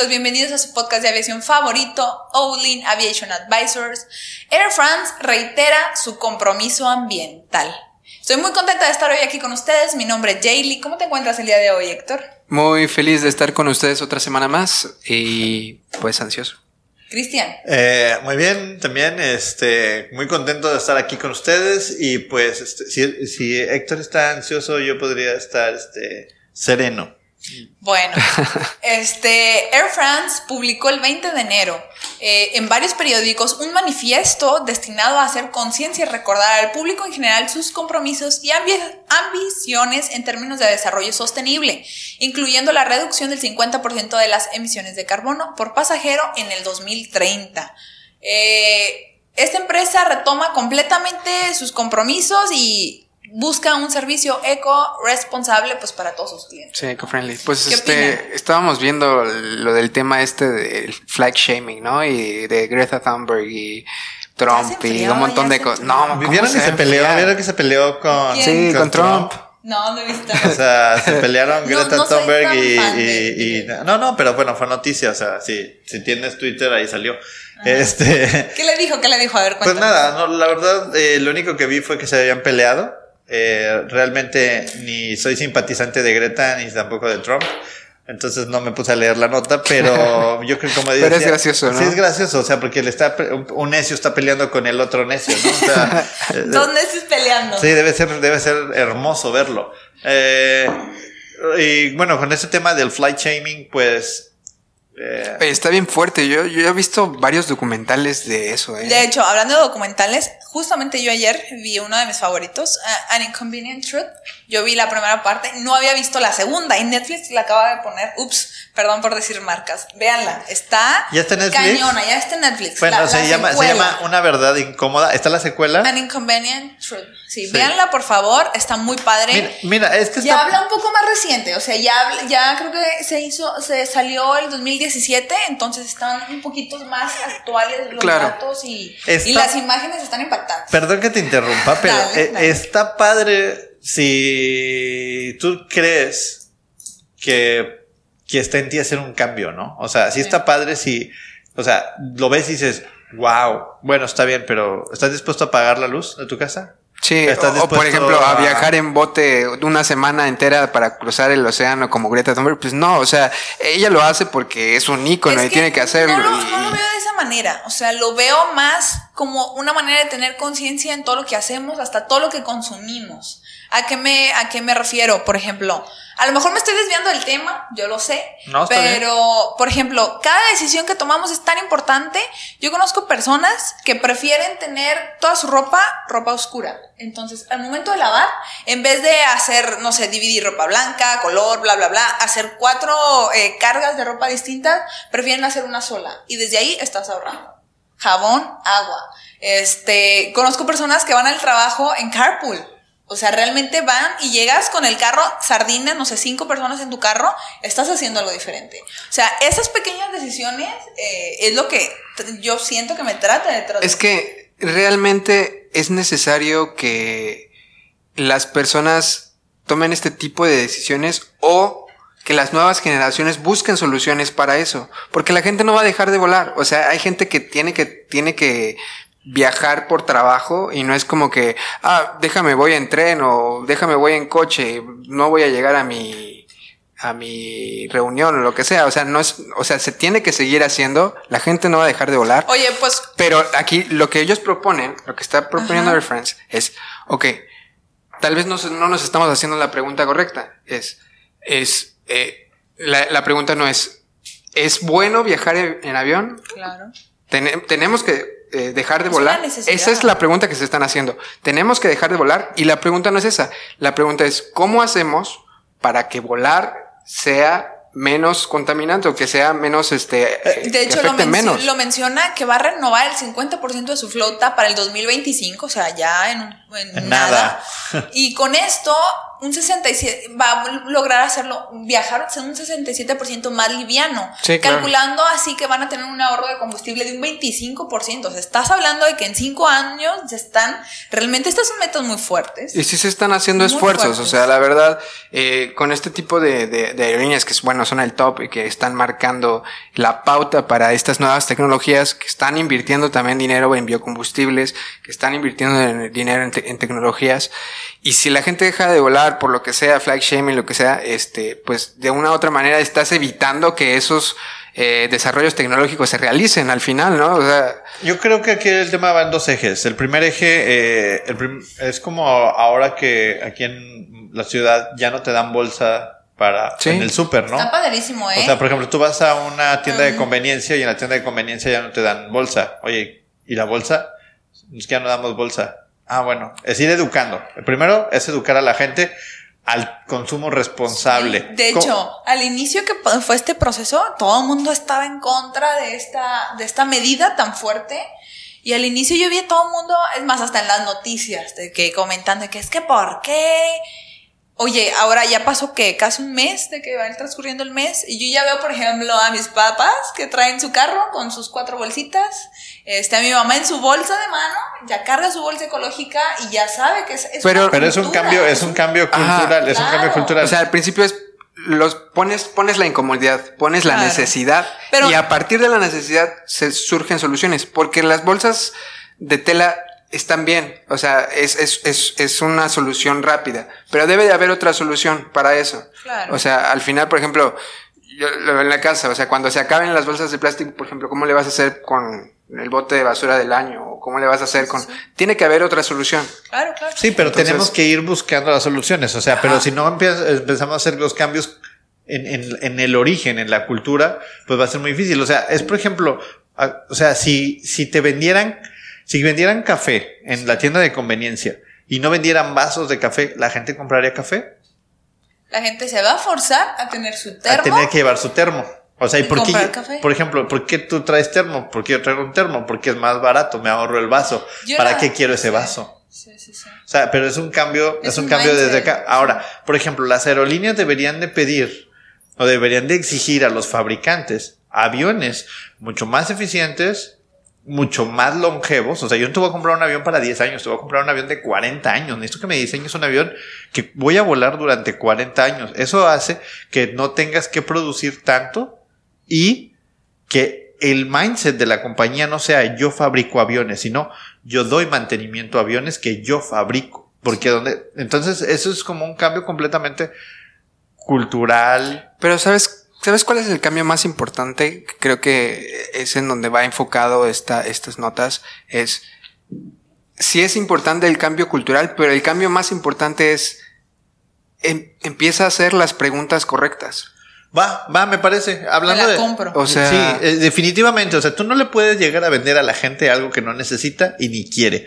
Amigos? Bienvenidos a su podcast de aviación favorito, Olin Aviation Advisors. Air France reitera su compromiso ambiental. Estoy muy contenta de estar hoy aquí con ustedes. Mi nombre es Jaylee. ¿Cómo te encuentras el día de hoy, Héctor? Muy feliz de estar con ustedes otra semana más y pues ansioso. Cristian. Eh, muy bien, también este, muy contento de estar aquí con ustedes y pues este, si, si Héctor está ansioso yo podría estar este, sereno. Bueno, este, Air France publicó el 20 de enero eh, en varios periódicos un manifiesto destinado a hacer conciencia y recordar al público en general sus compromisos y ambiciones en términos de desarrollo sostenible, incluyendo la reducción del 50% de las emisiones de carbono por pasajero en el 2030. Eh, esta empresa retoma completamente sus compromisos y busca un servicio eco-responsable pues para todos sus clientes. Sí, eco-friendly. Pues este, estábamos viendo lo del tema este del flag shaming, ¿no? Y de Greta Thunberg y Trump y un montón de cosas. No, ¿vieron que se peleó? ¿Vieron que se peleó con, sí, con, Trump? No, no he visto. O sea, se pelearon Greta Thunberg y, No, no, pero bueno, fue noticia. O sea, si, si tienes Twitter, ahí salió. Este. ¿Qué le dijo? ¿Qué le dijo? A ver, Pues nada, no, la verdad, eh, lo único que vi fue que se habían peleado. Eh, realmente ni soy simpatizante de Greta ni tampoco de Trump. Entonces no me puse a leer la nota, pero yo creo que como decía, Pero es gracioso, ¿no? Sí, es gracioso, o sea, porque le está, un necio está peleando con el otro necio, ¿no? O sea, Dos necios peleando. Sí, debe ser, debe ser hermoso verlo. Eh, y bueno, con ese tema del flight shaming, pues eh, está bien fuerte. Yo, yo he visto varios documentales de eso. ¿eh? De hecho, hablando de documentales, justamente yo ayer vi uno de mis favoritos, uh, An Inconvenient Truth. Yo vi la primera parte, no había visto la segunda y Netflix la acaba de poner. Ups, perdón por decir marcas. Véanla, está, ¿Ya está Netflix? cañona, ya está en Netflix. Bueno, se, llama, se llama Una verdad incómoda. ¿Está la secuela? An Inconvenient Truth. Sí, véanla por favor, está muy padre. Mira, es que Ya habla un poco más reciente, o sea, ya, ya creo que se hizo, se salió el 2017, entonces están un poquito más actuales los datos y, y, las imágenes están impactantes. Perdón que te interrumpa, pero eh, está padre si tú crees que, que está en ti hacer un cambio, ¿no? O sea, si está padre si, o sea, lo ves y dices, wow, bueno, está bien, pero ¿estás dispuesto a pagar la luz de tu casa? Sí, o, por ejemplo, a... viajar en bote una semana entera para cruzar el océano como Greta Thunberg, pues no, o sea, ella lo hace porque es un ícono y tiene que hacerlo. No, no lo veo de esa manera, o sea, lo veo más como una manera de tener conciencia en todo lo que hacemos, hasta todo lo que consumimos. ¿A qué me, a qué me refiero? Por ejemplo, a lo mejor me estoy desviando del tema, yo lo sé, pero por ejemplo, cada decisión que tomamos es tan importante. Yo conozco personas que prefieren tener toda su ropa ropa oscura. Entonces, al momento de lavar, en vez de hacer, no sé, dividir ropa blanca, color, bla, bla, bla, hacer cuatro eh, cargas de ropa distintas, prefieren hacer una sola. Y desde ahí estás ahorrando. Jabón, agua. Este, conozco personas que van al trabajo en carpool o sea, realmente van y llegas con el carro sardina, no sé, cinco personas en tu carro, estás haciendo algo diferente. O sea, esas pequeñas decisiones eh, es lo que yo siento que me trata de tratar. Es que realmente es necesario que las personas tomen este tipo de decisiones o que las nuevas generaciones busquen soluciones para eso, porque la gente no va a dejar de volar, o sea, hay gente que tiene que tiene que viajar por trabajo y no es como que, ah, déjame voy en tren o déjame voy en coche, no voy a llegar a mi a mi reunión o lo que sea, o sea, no es, o sea, se tiene que seguir haciendo, la gente no va a dejar de volar. Oye, pues pero aquí lo que ellos proponen, lo que está proponiendo Air France es, ok, tal vez no, no, nos estamos haciendo la pregunta correcta, es, es, eh, la, la, pregunta no es, ¿es bueno viajar en, avión? Claro. Tenemos que eh, dejar de volar? Esa es la pregunta que se están haciendo. Tenemos que dejar de volar y la pregunta no es esa. La pregunta es, ¿cómo hacemos para que volar sea menos contaminante o que sea menos este eh, de hecho lo, lo, menciona que va a renovar el 50% de su flota para el 2025 o sea ya en, nada. y con esto un 67, va a lograr hacerlo, viajar un 67% más liviano, calculando así que van a tener un ahorro de combustible de un 25%. O sea, estás hablando de que en cinco años ya están, realmente estas son metas muy fuertes. Y sí se están haciendo esfuerzos, o sea, la verdad, eh, con este tipo de, de, aerolíneas que, bueno, son el top y que están marcando la pauta para estas nuevas tecnologías, que están invirtiendo también dinero en biocombustibles, que están invirtiendo dinero en, en tecnologías, y si la gente deja de volar, por lo que sea, flag shaming, lo que sea, este, pues de una u otra manera estás evitando que esos eh, desarrollos tecnológicos se realicen al final, ¿no? O sea, yo creo que aquí el tema va en dos ejes. El primer eje eh, es como ahora que aquí en la ciudad ya no te dan bolsa para en el súper, ¿no? Está padrísimo, ¿eh? O sea, por ejemplo, tú vas a una tienda de conveniencia y en la tienda de conveniencia ya no te dan bolsa. Oye, ¿y la bolsa? Es que ya no damos bolsa. Ah, bueno, es ir educando. El primero es educar a la gente al consumo responsable. de hecho, al inicio que fue este proceso, todo el mundo estaba en contra de esta, de esta medida tan fuerte. Y al inicio yo vi a todo el mundo, es más, hasta en las noticias, de que comentan de que es que por qué Oye, ahora ya pasó que casi un mes de que va transcurriendo el mes y yo ya veo, por ejemplo, a mis papás que traen su carro con sus cuatro bolsitas, este, a mi mamá en su bolsa de mano, ya carga su bolsa ecológica y ya sabe que es, pero, pero es un cambio, es un cambio cultural, es un cambio cultural. O sea, al principio es los pones, pones la incomodidad, pones la necesidad y a partir de la necesidad se surgen soluciones, porque las bolsas de tela están bien, o sea, es, es, es, es, una solución rápida, pero debe de haber otra solución para eso. Claro. O sea, al final, por ejemplo, yo lo veo en la casa, o sea, cuando se acaben las bolsas de plástico, por ejemplo, ¿cómo le vas a hacer con el bote de basura del año? ¿O cómo le vas a hacer con...? Tiene que haber otra solución. Claro, claro. Sí, pero tenemos que ir buscando las soluciones, o sea, pero si no empezamos a hacer los cambios en, en, en, el origen, en la cultura, pues va a ser muy difícil. O sea, es por ejemplo, o sea, si, si te vendieran si vendieran café en la tienda de conveniencia y no vendieran vasos de café, ¿la gente compraría café? La gente se va a forzar a tener su termo. A tener que llevar su termo. O sea, ¿y, por qué, por ejemplo, por qué tú traes termo? ¿Por qué yo traigo un termo? Porque es más barato, me ahorro el vaso. ¿Para qué quiero ese vaso? Sí, sí, sí. O sea, pero es un cambio, es, un, cambio desde acá. Ahora, por ejemplo, las aerolíneas deberían de pedir o deberían de exigir a los fabricantes aviones mucho más eficientes, mucho más longevos. O sea, yo no te voy a comprar un avión para 10 años, te voy a comprar un avión de 40 años. Necesito que me diseñes un avión que voy a volar durante 40 años. Eso hace que no tengas que producir tanto y que el mindset de la compañía no sea yo fabrico aviones, sino yo doy mantenimiento a aviones que yo fabrico. Porque donde, entonces eso es como un cambio completamente cultural. Pero sabes ¿Sabes cuál es el cambio más importante? Creo que es en donde va enfocado esta, estas notas. Es, sí es importante el cambio cultural, pero el cambio más importante es, em, empieza a hacer las preguntas correctas. Va, va, me parece. Hablando la de. Compro. O sea. Sí, eh, definitivamente. O sea, tú no le puedes llegar a vender a la gente algo que no necesita y ni quiere.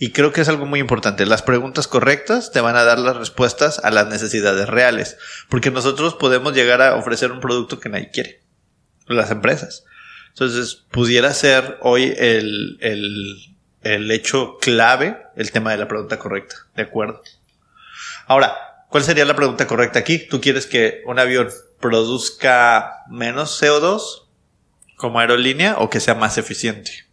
Y creo que es algo muy importante. Las preguntas correctas te van a dar las respuestas a las necesidades reales. Porque nosotros podemos llegar a ofrecer un producto que nadie quiere. Las empresas. Entonces, pudiera ser hoy el, el, el hecho clave el tema de la pregunta correcta. ¿De acuerdo? Ahora, ¿cuál sería la pregunta correcta aquí? ¿Tú quieres que un avión produzca menos CO2 como aerolínea o que sea más eficiente?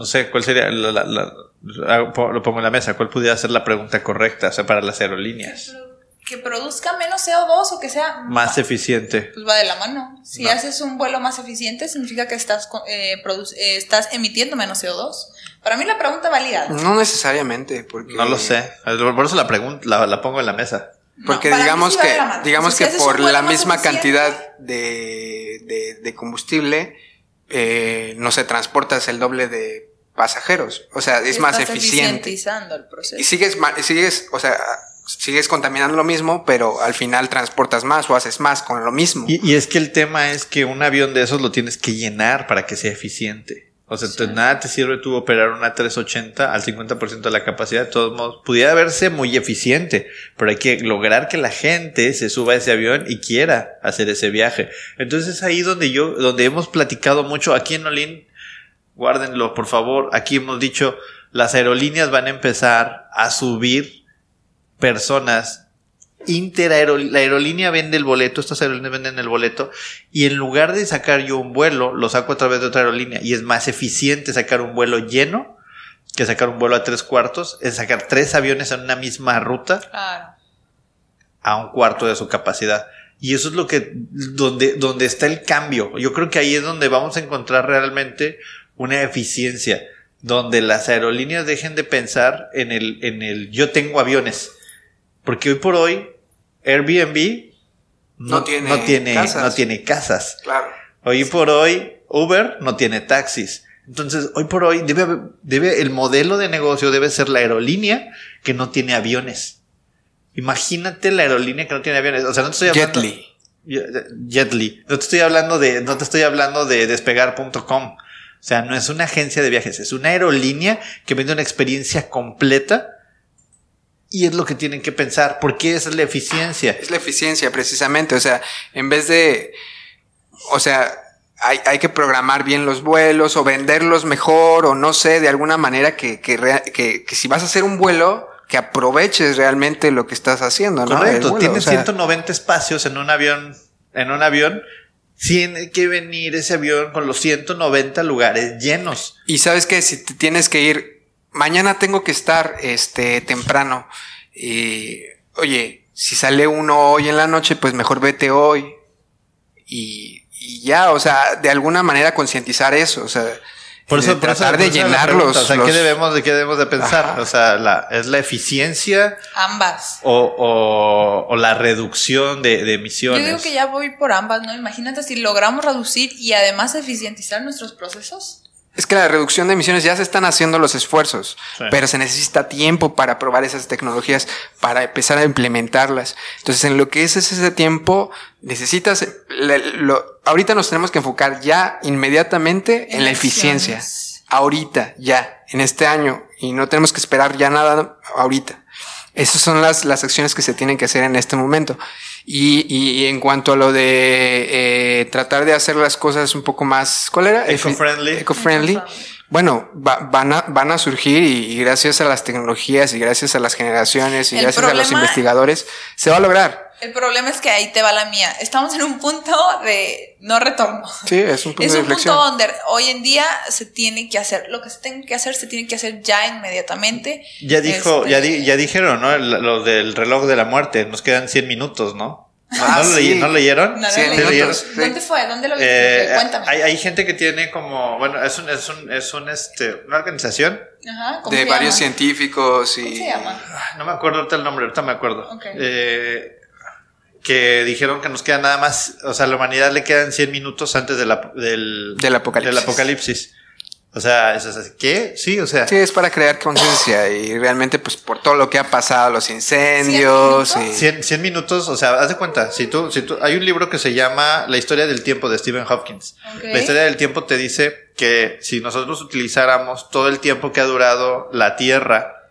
No sé, ¿cuál sería? La, lo pongo en la mesa. ¿Cuál pudiera ser la pregunta correcta o sea, para las aerolíneas? Que produzca menos CO2 o que sea más eficiente. Pues va de la mano. Si haces un vuelo más eficiente, significa que estás, eh, eh, estás emitiendo menos CO2. Para mí la pregunta valida. No necesariamente, porque... No lo sé. Por eso la, pregunta, la, pongo en la mesa. Porque digamos que, digamos que por la misma cantidad de, de, combustible, eh, no se transportas el doble de pasajeros. O sea, es más eficiente. El proceso. Y sigues, sigues, o sea, sigues contaminando lo mismo, pero al final transportas más o haces más con lo mismo. Y, es que el tema es que un avión de esos lo tienes que llenar para que sea eficiente. O sea, nada te sirve tú operar una 380 al 50% de la capacidad. De todos modos, pudiera verse muy eficiente, pero hay que lograr que la gente se suba a ese avión y quiera hacer ese viaje. Entonces es ahí donde yo, donde hemos platicado mucho aquí en Olin. Guárdenlo, por favor. Aquí hemos dicho, las aerolíneas van a empezar a subir personas Interaerolínea, la aerolínea vende el boleto, estas aerolíneas venden el boleto, y en lugar de sacar yo un vuelo, lo saco a través de otra aerolínea, y es más eficiente sacar un vuelo lleno que sacar un vuelo a tres cuartos, es sacar tres aviones en una misma ruta a un cuarto de su capacidad. Y eso es lo que, donde, donde está el cambio. Yo creo que ahí es donde vamos a encontrar realmente una eficiencia, donde las aerolíneas dejen de pensar en el, en el yo tengo aviones porque hoy por hoy Airbnb no, tiene, no tiene, casas. no tiene casas. Claro. Hoy por hoy Uber no tiene taxis. Entonces, hoy por hoy debe, debe, el modelo de negocio debe ser la aerolínea que no tiene aviones. Imagínate la aerolínea que no tiene aviones. O sea, no te estoy hablando. Jetly. Jetly. No te estoy hablando de, no te estoy hablando de despegar.com. O sea, no es una agencia de viajes, es una aerolínea que vende una experiencia completa y es lo que tienen que pensar, porque es la eficiencia. Es la eficiencia, precisamente. O sea, en vez de. O sea, hay, hay que programar bien los vuelos o venderlos mejor, o no sé, de alguna manera que, que, que, que si vas a hacer un vuelo, que aproveches realmente lo que estás haciendo, ¿no? Correcto, tienes 190 espacios en un avión, en un avión, tiene que venir ese avión con los 190 lugares llenos. Y sabes que si te tienes que ir mañana tengo que estar este temprano. Y, oye, si sale uno hoy en la noche, pues mejor vete hoy. Y, y ya, o sea, de alguna manera concientizar eso, o sea, por eso, tratar de llenarlos. O sea, ¿qué debemos de qué debemos de pensar? O sea, la, es la eficiencia. Ambas. O, o, o la reducción de, de, emisiones. Yo digo que ya voy por ambas, ¿no? Imagínate si logramos reducir y además eficientizar nuestros procesos. Es que la reducción de emisiones ya se están haciendo los esfuerzos, pero se necesita tiempo para probar esas tecnologías, para empezar a implementarlas. Entonces, en lo que es ese tiempo, necesitas, lo, ahorita nos tenemos que enfocar ya inmediatamente en, la eficiencia. Ahorita, ya, en este año, y no tenemos que esperar ya nada ahorita. Esas son las, las acciones que se tienen que hacer en este momento. Y, y, en cuanto a lo de eh, tratar de hacer las cosas un poco más, ¿cuál era? Eco-friendly. Eco-friendly. Bueno, van, a, van a surgir y, gracias a las tecnologías y gracias a las generaciones y gracias a los investigadores se va a lograr. El problema es que ahí te va la mía. Estamos en un punto de no retorno. Sí, es un punto es un punto donde hoy en día se tiene que hacer. Lo que se tiene que hacer, se tiene que hacer ya inmediatamente. Ya dijo, ya, este, ya dijeron, ¿no? Lo del reloj de la muerte. Nos quedan 100 minutos, ¿no? ¿No, ah, lo, leí, ¿No leyeron? No, ¿Sí leyeron? ¿Dónde fue? ¿Dónde lo viste? Eh, Cuéntame. Hay, hay, gente que tiene como, bueno, es un, es un, es un este, una organización Ajá, de varios llama? científicos y. ¿Cómo se llama? No me acuerdo ahorita el nombre, ahorita me acuerdo. Okay. Eh, que dijeron que nos queda nada más, o sea, a la humanidad le quedan 100 minutos antes de la, del, del apocalipsis. Del apocalipsis. O sea, eso es ¿qué? Sí, o sea. Sí, es para crear conciencia y realmente, pues, por todo lo que ha pasado, los incendios. 100 y... 100, 100 minutos, o sea, haz de cuenta, si tú, si tú, hay un libro que se llama La historia del tiempo de Stephen Hopkins. Okay. La historia del tiempo te dice que si nosotros utilizáramos todo el tiempo que ha durado la Tierra,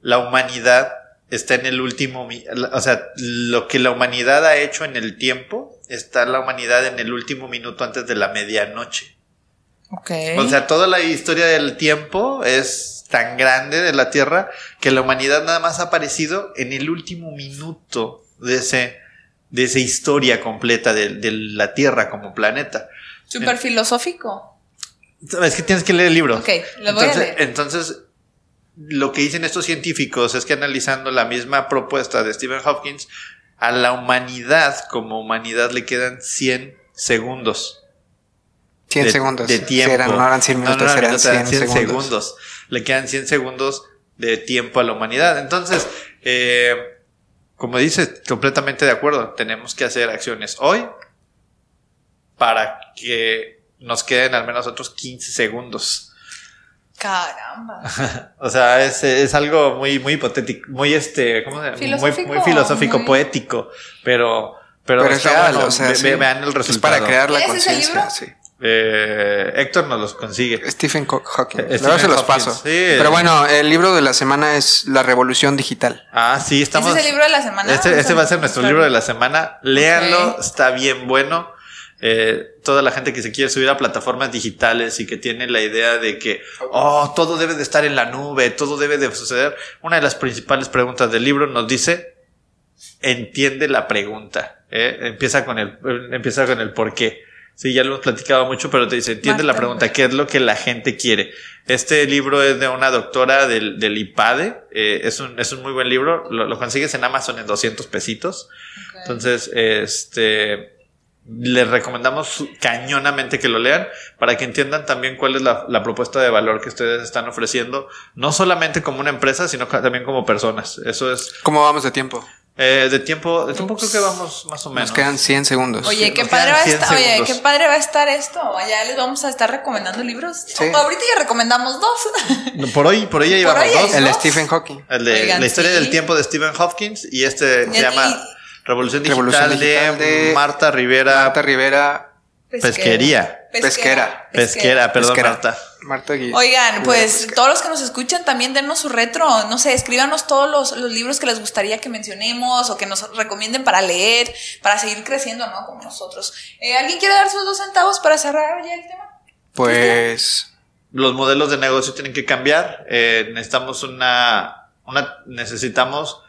la humanidad está en el último, o sea, lo que la humanidad ha hecho en el tiempo, está la humanidad en el último minuto antes de la medianoche. Okay. O sea, toda la historia del tiempo es tan grande de la Tierra que la humanidad nada más ha aparecido en el último minuto de ese de esa historia completa de, de la Tierra como planeta. Súper filosófico. Es que tienes que leer el libro. Ok, lo voy entonces, a leer. Entonces, lo que dicen estos científicos es que analizando la misma propuesta de Stephen Hopkins, a la humanidad como humanidad le quedan 100 segundos. 100 de, segundos. De tiempo. Sí, eran, no eran 100 minutos, no, no, eran 100, 100 segundos. segundos. Le quedan 100 segundos de tiempo a la humanidad. Entonces, eh, como dices, completamente de acuerdo. Tenemos que hacer acciones hoy para que nos queden al menos otros 15 segundos. Caramba. o sea, es, es, algo muy, muy hipotético, muy este, ¿cómo se llama? Muy, muy filosófico, muy... poético, pero, pero, pero es real, bueno, o sea, ve, sí. vean el resultado. Es para crear la ¿Es ese conciencia, sí. Eh, Héctor nos los consigue. Stephen Hawking. Eh, Luego se los Hawking, paso. sí. Pero bueno, el libro de la semana es La Revolución Digital. Ah, sí, estamos. ¿Ese es el libro de la semana? Este, este va a ser nuestro libro de la semana. Léanlo, está bien bueno. Eh, toda la gente que se quiere subir a plataformas digitales y que tiene la idea de que oh, todo debe de estar en la nube, todo debe de suceder. Una de las principales preguntas del libro nos dice entiende la pregunta. ¿eh? Empieza con el empieza con el por qué. Sí, ya lo hemos platicado mucho, pero te dice, entiende la pregunta, ¿qué es lo que la gente quiere? Este libro es de una doctora del, del IPADE, eh, es, un, es un muy buen libro, lo, lo consigues en Amazon en 200 pesitos. Entonces, este, les recomendamos cañonamente que lo lean para que entiendan también cuál es la, la propuesta de valor que ustedes están ofreciendo, no solamente como una empresa, sino también como personas. Eso es, ¿Cómo vamos de tiempo? eh, de tiempo, de tiempo creo que vamos más o menos. Nos quedan 100 segundos. Oye, qué nos padre va a 100 estar, oye, qué padre va a estar esto. Ya les vamos a estar recomendando libros. Sí. O- ahorita ya recomendamos dos. Por hoy, por hoy ya llevamos dos. el ¿no? Stephen Hawking. El de Oigan, la historia sí. del tiempo de Stephen Hopkins y este se Y- llama Revolución Digital, Revolución Digital de, de Marta Rivera Marta Rivera. Pesquería. Pesquera. Pesquera, perdón, Pesquera. Marta. Marta Oigan, pues Pesquera. todos los que nos escuchan también denos su retro, no sé, escríbanos todos los, los libros que les gustaría que mencionemos o que nos recomienden para leer, para seguir creciendo, ¿no? Como nosotros. Eh, ¿Alguien quiere dar sus dos centavos para cerrar ya el tema? Pues. Los modelos de negocio tienen que cambiar. eh, necesitamos una, una, necesitamos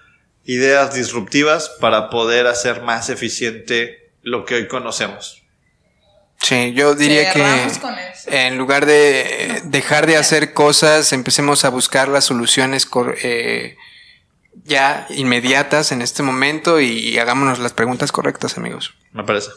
ideas disruptivas para poder hacer más eficiente lo que hoy conocemos. Sí, yo diría que en lugar de dejar de hacer cosas, empecemos a buscar las soluciones eh, ya inmediatas en este momento y hagámonos las preguntas correctas, amigos. Me parece.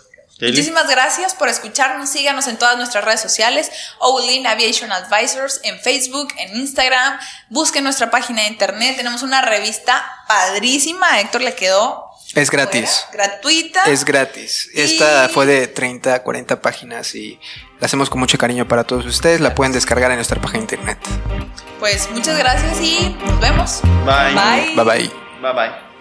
Muchísimas gracias por escucharnos. Síganos en todas nuestras redes sociales. Olin Aviation Advisors en Facebook, en Instagram. Busquen nuestra página de internet. Tenemos una revista padrísima. A Héctor le quedó Es gratis. fuera, gratuita. Es gratis. Esta fue de 30 a 40 páginas y la hacemos con mucho cariño para todos ustedes. La pueden descargar en nuestra página de internet. Pues muchas gracias y nos vemos. Bye. Bye. Bye bye. Bye bye.